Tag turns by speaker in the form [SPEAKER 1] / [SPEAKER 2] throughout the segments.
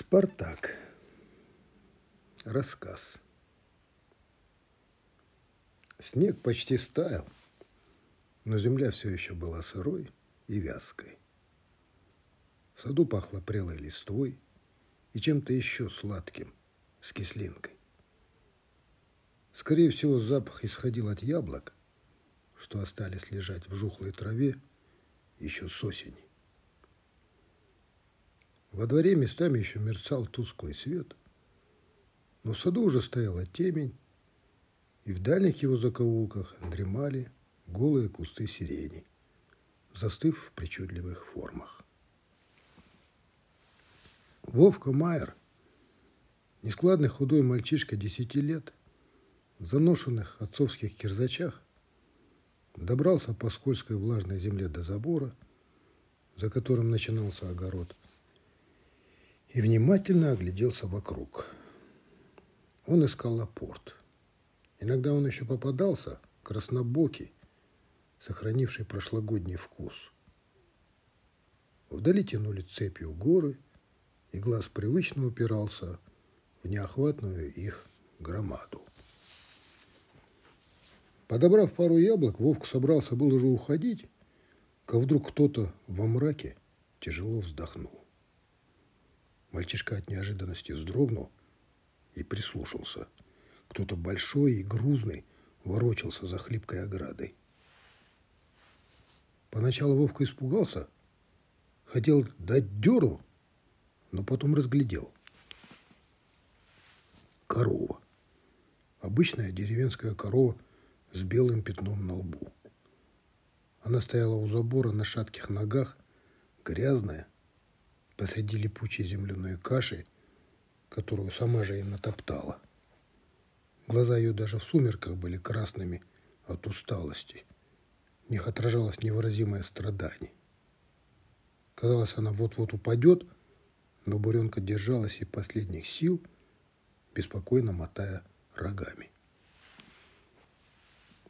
[SPEAKER 1] Спартак. Рассказ. Снег почти стаял, но земля все еще была сырой и вязкой. В саду пахло прелой листвой и чем-то еще сладким, с кислинкой. Скорее всего, запах исходил от яблок, что остались лежать в жухлой траве еще с осени. Во дворе местами еще мерцал тусклый свет, но в саду уже стояла темень, и в дальних его закоулках дремали голые кусты сирени, застыв в причудливых формах. Вовка Майер, нескладный худой мальчишка десяти лет, в заношенных отцовских кирзачах, добрался по скользкой влажной земле до забора, за которым начинался огород, и внимательно огляделся вокруг. Он искал лапорт. Иногда он еще попадался, краснобокий, сохранивший прошлогодний вкус. Вдали тянули цепью горы, и глаз привычно упирался в неохватную их громаду. Подобрав пару яблок, Вовка собрался был уже уходить, как вдруг кто-то во мраке тяжело вздохнул. Мальчишка от неожиданности вздрогнул и прислушался. Кто-то большой и грузный ворочался за хлипкой оградой. Поначалу Вовка испугался, хотел дать дёру, но потом разглядел. Корова. Обычная деревенская корова с белым пятном на лбу. Она стояла у забора на шатких ногах, грязная, посреди липучей земляной каши, которую сама же и натоптала. Глаза ее даже в сумерках были красными от усталости. В них отражалось невыразимое страдание. Казалось, она вот-вот упадет, но буренка держалась и последних сил, беспокойно мотая рогами.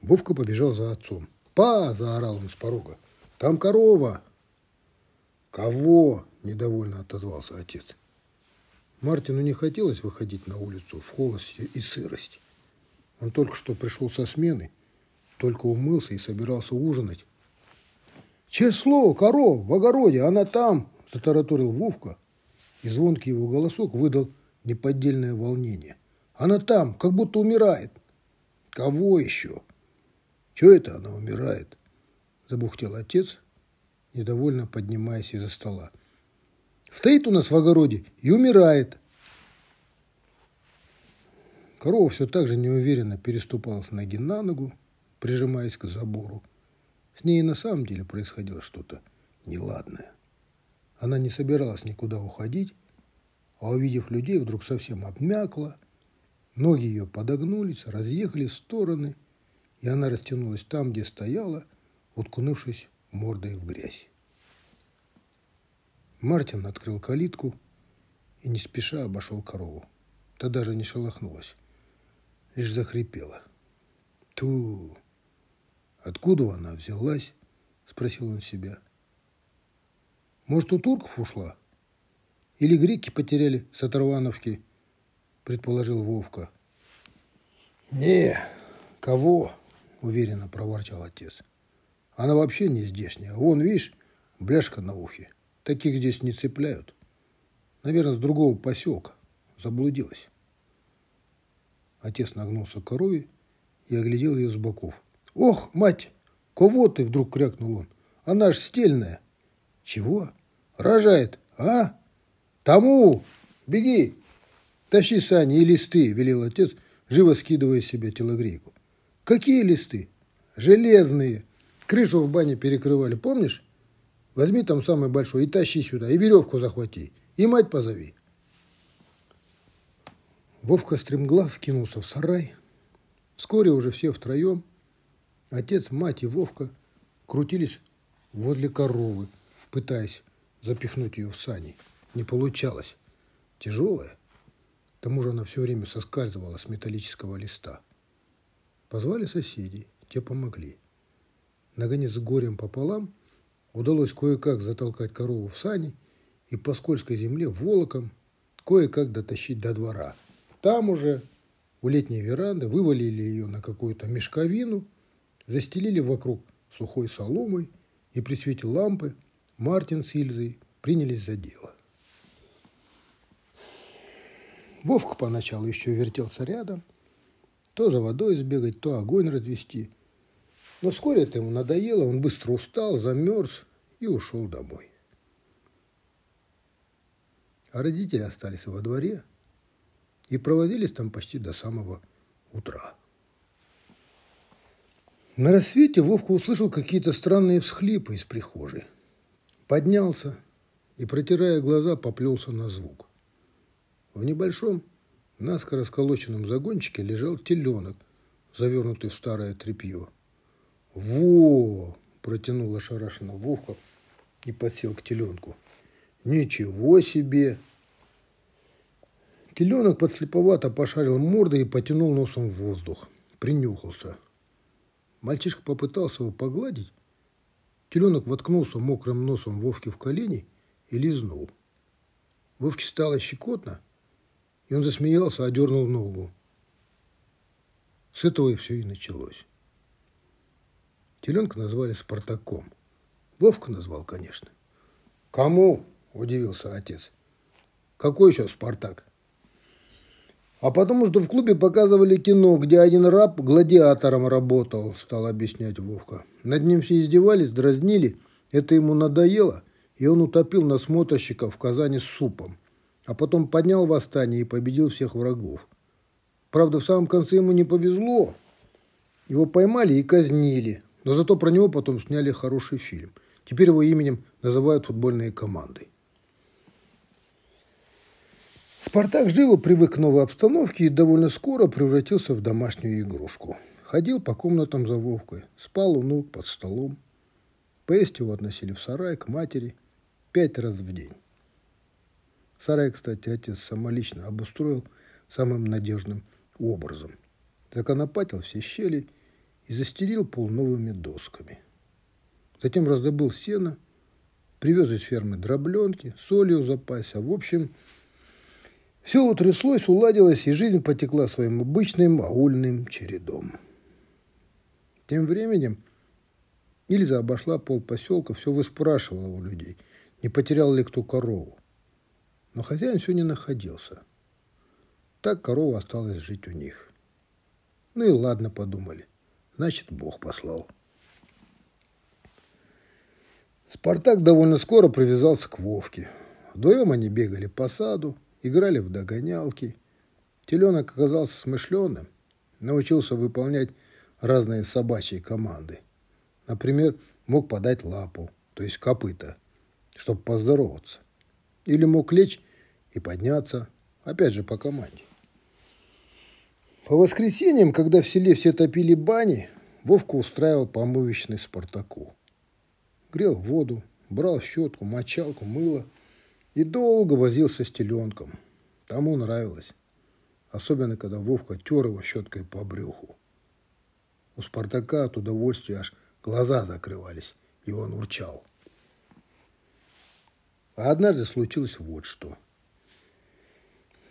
[SPEAKER 1] Вовка побежал за отцом. «Па!» – заорал он с порога. «Там корова!» «Кого?» – недовольно отозвался отец. Мартину не хотелось выходить на улицу в холод и сырость. Он только что пришел со смены, только умылся и собирался ужинать. «Число, коров, в огороде, она там!» – затараторил Вовка, и звонкий его голосок выдал неподдельное волнение. «Она там, как будто умирает!» «Кого еще?» «Чего это она умирает?» – забухтел отец, недовольно поднимаясь из-за стола. Стоит у нас в огороде и умирает. Корова все так же неуверенно переступала с ноги на ногу, прижимаясь к забору. С ней на самом деле происходило что-то неладное. Она не собиралась никуда уходить, а увидев людей, вдруг совсем обмякла, ноги ее подогнулись, разъехались в стороны, и она растянулась там, где стояла, уткнувшись мордой в грязь. Мартин открыл калитку и не спеша обошел корову. Та даже не шелохнулась, лишь захрипела. Ту! Откуда она взялась? Спросил он себя. Может, у турков ушла? Или греки потеряли с Оторвановки? Предположил Вовка. Не, кого? Уверенно проворчал отец. Она вообще не здешняя. Вон, видишь, бляшка на ухе. Таких здесь не цепляют. Наверное, с другого поселка. Заблудилась. Отец нагнулся к корове и оглядел ее с боков. «Ох, мать! Кого ты?» – вдруг крякнул он. «Она ж стельная!» «Чего? Рожает, а? Тому! Беги! Тащи сани и листы!» – велел отец, живо скидывая с себя телогрейку. «Какие листы? Железные! Крышу в бане перекрывали, помнишь? Возьми там самый большой и тащи сюда, и веревку захвати, и мать позови. Вовка стремглав кинулся в сарай. Вскоре уже все втроем, отец, мать и Вовка, крутились возле коровы, пытаясь запихнуть ее в сани. Не получалось. Тяжелая. К тому же она все время соскальзывала с металлического листа. Позвали соседей, те помогли. Нагонец с горем пополам Удалось кое-как затолкать корову в сани и по скользкой земле волоком кое-как дотащить до двора. Там уже у летней веранды вывалили ее на какую-то мешковину, застелили вокруг сухой соломой, и при свете лампы Мартин с Ильзой принялись за дело. Вовка поначалу еще вертелся рядом, то за водой сбегать, то огонь развести. Но вскоре это ему надоело, он быстро устал, замерз и ушел домой. А родители остались во дворе и проводились там почти до самого утра. На рассвете Вовка услышал какие-то странные всхлипы из прихожей. Поднялся и, протирая глаза, поплелся на звук. В небольшом, наскоро сколоченном загончике лежал теленок, завернутый в старое тряпье. «Во!» – протянул ошарашенно Вовка и подсел к теленку. «Ничего себе!» Теленок подслеповато пошарил мордой и потянул носом в воздух. Принюхался. Мальчишка попытался его погладить. Теленок воткнулся мокрым носом Вовке в колени и лизнул. Вовке стало щекотно, и он засмеялся, одернул ногу. С этого и все и началось. Теленка назвали Спартаком. Вовка назвал, конечно. «Кому?» – удивился отец. «Какой еще Спартак?» А потому что в клубе показывали кино, где один раб гладиатором работал, стал объяснять Вовка. Над ним все издевались, дразнили. Это ему надоело, и он утопил насмотрщика в Казани с супом. А потом поднял восстание и победил всех врагов. Правда, в самом конце ему не повезло. Его поймали и казнили. Но зато про него потом сняли хороший фильм. Теперь его именем называют футбольные команды. Спартак живо привык к новой обстановке и довольно скоро превратился в домашнюю игрушку. Ходил по комнатам за Вовкой, спал у ног под столом. Поесть его относили в сарай к матери пять раз в день. Сарай, кстати, отец самолично обустроил самым надежным образом. Законопатил все щели и застелил пол новыми досками. Затем раздобыл сено, привез из фермы дробленки, солью в запасе. В общем, все утряслось, уладилось, и жизнь потекла своим обычным аульным чередом. Тем временем Ильза обошла пол поселка, все выспрашивала у людей, не потерял ли кто корову. Но хозяин все не находился. Так корова осталась жить у них. Ну и ладно, подумали. Значит, Бог послал. Спартак довольно скоро привязался к Вовке. Вдвоем они бегали по саду, играли в догонялки. Теленок оказался смышленым, научился выполнять разные собачьи команды. Например, мог подать лапу, то есть копыта, чтобы поздороваться. Или мог лечь и подняться, опять же, по команде. По воскресеньям, когда в селе все топили бани, Вовка устраивал помывочный Спартаку. Грел воду, брал щетку, мочалку, мыло – и долго возился с теленком. Тому нравилось. Особенно, когда Вовка тер его щеткой по брюху. У Спартака от удовольствия аж глаза закрывались, и он урчал. А однажды случилось вот что.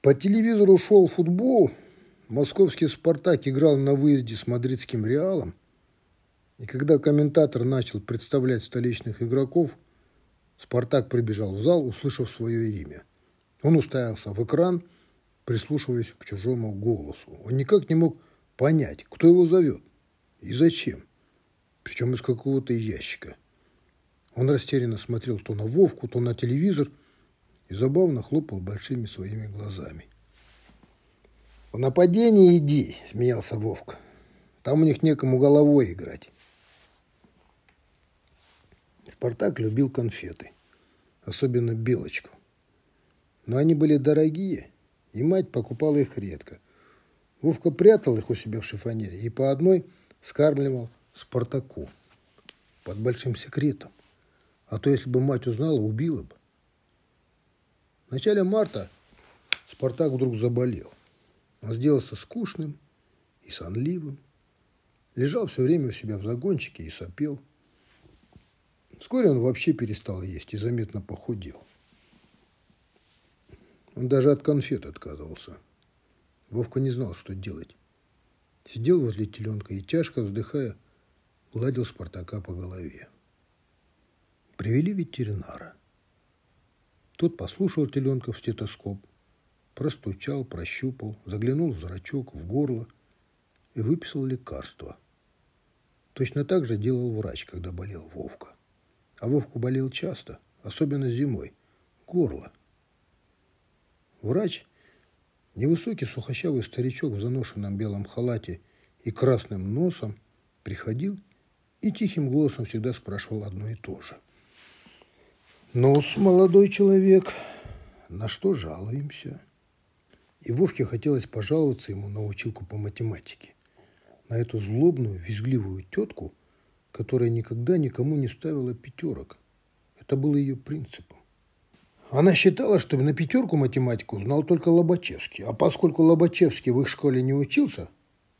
[SPEAKER 1] По телевизору шел футбол, московский «Спартак» играл на выезде с мадридским «Реалом», и когда комментатор начал представлять столичных игроков – Спартак прибежал в зал, услышав свое имя. Он уставился в экран, прислушиваясь к чужому голосу. Он никак не мог понять, кто его зовет и зачем, причем из какого-то ящика. Он растерянно смотрел то на Вовку, то на телевизор и забавно хлопал большими своими глазами. «В нападение иди», – смеялся Вовка. «Там у них некому головой играть». Спартак любил конфеты, особенно белочку. Но они были дорогие, и мать покупала их редко. Вовка прятал их у себя в шифонере и по одной скармливал Спартаку под большим секретом. А то, если бы мать узнала, убила бы. В начале марта Спартак вдруг заболел. Он сделался скучным и сонливым. Лежал все время у себя в загончике и сопел. Вскоре он вообще перестал есть и заметно похудел. Он даже от конфет отказывался. Вовка не знал, что делать. Сидел возле теленка и, тяжко вздыхая, гладил Спартака по голове. Привели ветеринара. Тот послушал теленка в стетоскоп, простучал, прощупал, заглянул в зрачок, в горло и выписал лекарство. Точно так же делал врач, когда болел Вовка. А Вовку болел часто, особенно зимой. Горло. Врач, невысокий сухощавый старичок в заношенном белом халате и красным носом, приходил и тихим голосом всегда спрашивал одно и то же. ну молодой человек, на что жалуемся?» И Вовке хотелось пожаловаться ему на училку по математике. На эту злобную, визгливую тетку, которая никогда никому не ставила пятерок. Это было ее принципом. Она считала, что на пятерку математику знал только Лобачевский. А поскольку Лобачевский в их школе не учился,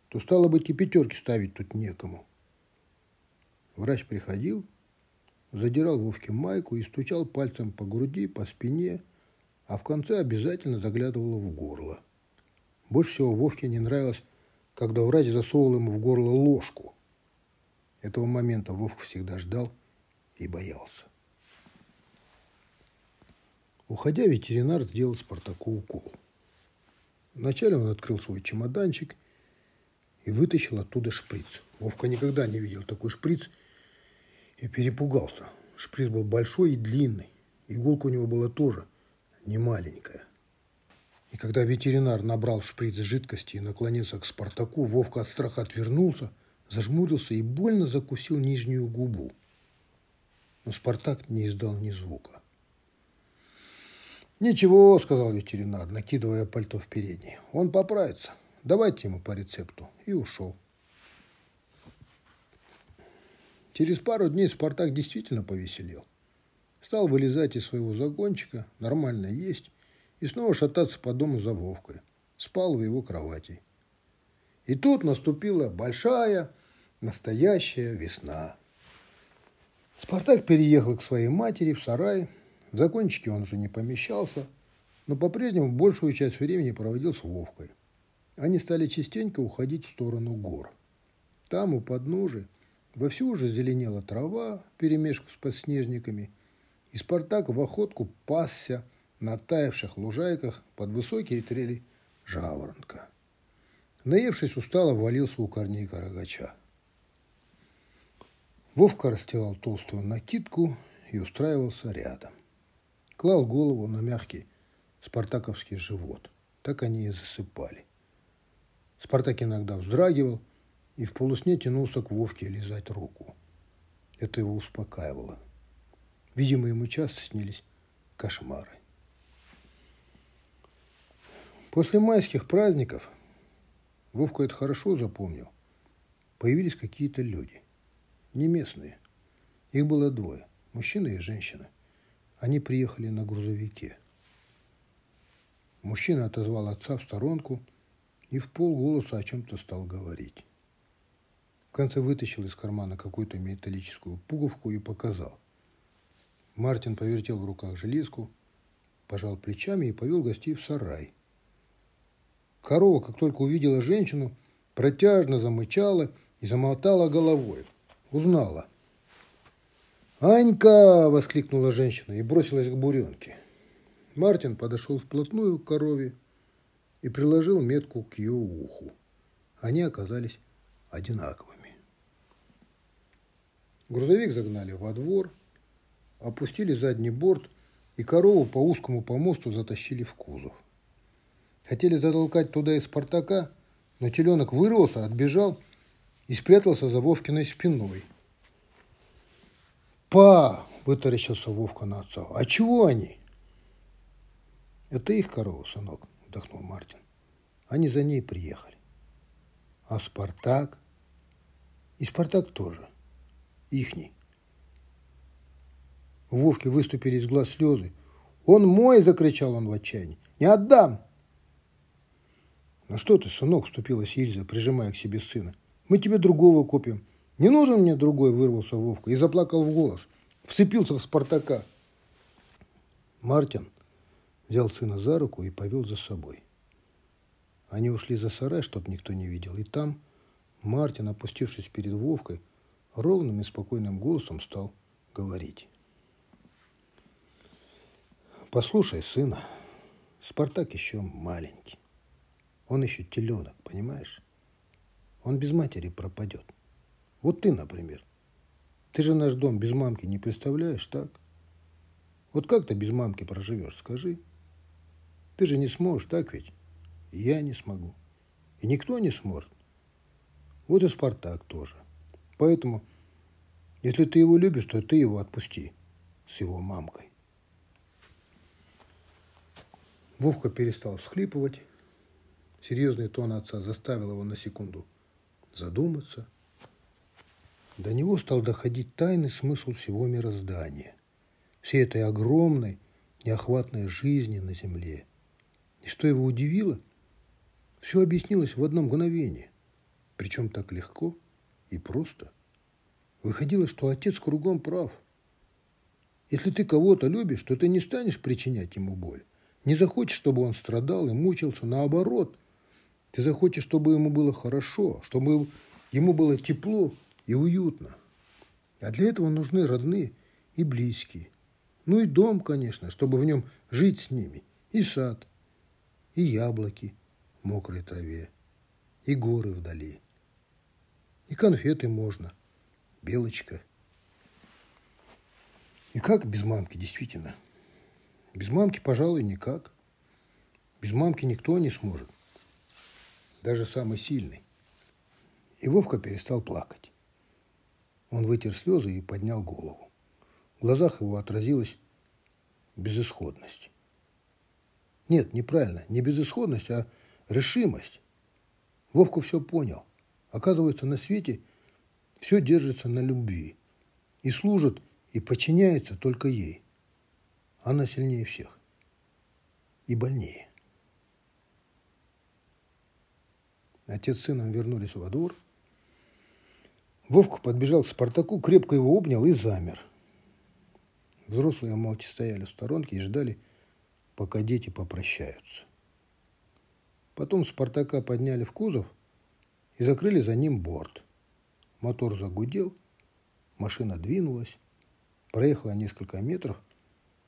[SPEAKER 1] то стало быть и пятерки ставить тут некому. Врач приходил, задирал Вовке майку и стучал пальцем по груди, по спине, а в конце обязательно заглядывал в горло. Больше всего Вовке не нравилось, когда врач засовывал ему в горло ложку. Этого момента Вовка всегда ждал и боялся. Уходя, ветеринар сделал Спартаку укол. Вначале он открыл свой чемоданчик и вытащил оттуда шприц. Вовка никогда не видел такой шприц и перепугался. Шприц был большой и длинный. Иголка у него была тоже не маленькая. И когда ветеринар набрал шприц жидкости и наклонился к Спартаку, Вовка от страха отвернулся, зажмурился и больно закусил нижнюю губу. Но Спартак не издал ни звука. «Ничего», — сказал ветеринар, накидывая пальто в передней. «Он поправится. Давайте ему по рецепту». И ушел. Через пару дней Спартак действительно повеселел. Стал вылезать из своего загончика, нормально есть и снова шататься по дому за Вовкой. Спал в его кровати. И тут наступила большая, настоящая весна. Спартак переехал к своей матери в сарай, в закончике он уже не помещался, но по-прежнему большую часть времени проводил с Вовкой. Они стали частенько уходить в сторону гор. Там, у подножия, вовсю уже зеленела трава перемешку с подснежниками, и Спартак в охотку пасся на таявших лужайках под высокие трели жаворонка. Наевшись, устало валился у корней карагача. Вовка расстилал толстую накидку и устраивался рядом клал голову на мягкий спартаковский живот. Так они и засыпали. Спартак иногда вздрагивал и в полусне тянулся к Вовке лизать руку. Это его успокаивало. Видимо, ему часто снились кошмары. После майских праздников, Вовка это хорошо запомнил, появились какие-то люди, не местные. Их было двое, мужчина и женщина – они приехали на грузовике. Мужчина отозвал отца в сторонку и в полголоса о чем-то стал говорить. В конце вытащил из кармана какую-то металлическую пуговку и показал. Мартин повертел в руках железку, пожал плечами и повел гостей в сарай. Корова, как только увидела женщину, протяжно замычала и замотала головой. Узнала – «Анька!» – воскликнула женщина и бросилась к буренке. Мартин подошел вплотную к корове и приложил метку к ее уху. Они оказались одинаковыми. Грузовик загнали во двор, опустили задний борт и корову по узкому помосту затащили в кузов. Хотели затолкать туда и Спартака, но теленок вырвался, отбежал и спрятался за Вовкиной спиной – «Па!» – вытаращился Вовка на отца. «А чего они?» «Это их корова, сынок», – вдохнул Мартин. «Они за ней приехали». «А Спартак?» «И Спартак тоже. Ихний». У Вовки выступили из глаз слезы. «Он мой!» – закричал он в отчаянии. «Не отдам!» «Ну что ты, сынок?» – вступилась Ильза, прижимая к себе сына. «Мы тебе другого купим. Не нужен мне другой, вырвался Вовка и заплакал в голос. Вцепился в Спартака. Мартин взял сына за руку и повел за собой. Они ушли за сарай, чтоб никто не видел, и там Мартин, опустившись перед Вовкой, ровным и спокойным голосом стал говорить. «Послушай, сына, Спартак еще маленький. Он еще теленок, понимаешь? Он без матери пропадет. Вот ты, например. Ты же наш дом без мамки не представляешь, так? Вот как ты без мамки проживешь, скажи? Ты же не сможешь, так ведь? я не смогу. И никто не сможет. Вот и Спартак тоже. Поэтому, если ты его любишь, то ты его отпусти с его мамкой. Вовка перестал всхлипывать. Серьезный тон отца заставил его на секунду задуматься. До него стал доходить тайный смысл всего мироздания, всей этой огромной, неохватной жизни на земле. И что его удивило, все объяснилось в одно мгновение, причем так легко и просто. Выходило, что отец кругом прав. Если ты кого-то любишь, то ты не станешь причинять ему боль. Не захочешь, чтобы он страдал и мучился. Наоборот, ты захочешь, чтобы ему было хорошо, чтобы ему было тепло и уютно. А для этого нужны родные и близкие. Ну и дом, конечно, чтобы в нем жить с ними. И сад, и яблоки в мокрой траве, и горы вдали. И конфеты можно, белочка. И как без мамки, действительно? Без мамки, пожалуй, никак. Без мамки никто не сможет. Даже самый сильный. И Вовка перестал плакать. Он вытер слезы и поднял голову. В глазах его отразилась безысходность. Нет, неправильно, не безысходность, а решимость. Вовка все понял. Оказывается, на свете все держится на любви. И служит, и подчиняется только ей. Она сильнее всех. И больнее. Отец с сыном вернулись во двор. Вовка подбежал к Спартаку, крепко его обнял и замер. Взрослые молча стояли в сторонке и ждали, пока дети попрощаются. Потом Спартака подняли в кузов и закрыли за ним борт. Мотор загудел, машина двинулась, проехала несколько метров,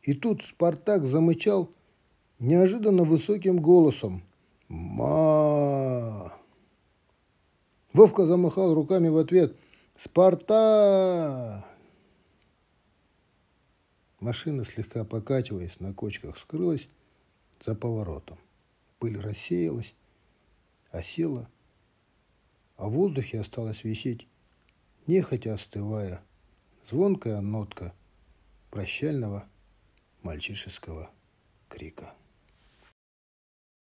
[SPEAKER 1] и тут Спартак замычал неожиданно высоким голосом. «Ма!» Вовка замахал руками в ответ. «Спарта!» Машина, слегка покачиваясь на кочках, скрылась за поворотом. Пыль рассеялась, осела, а в воздухе осталась висеть, нехотя остывая, звонкая нотка прощального мальчишеского крика.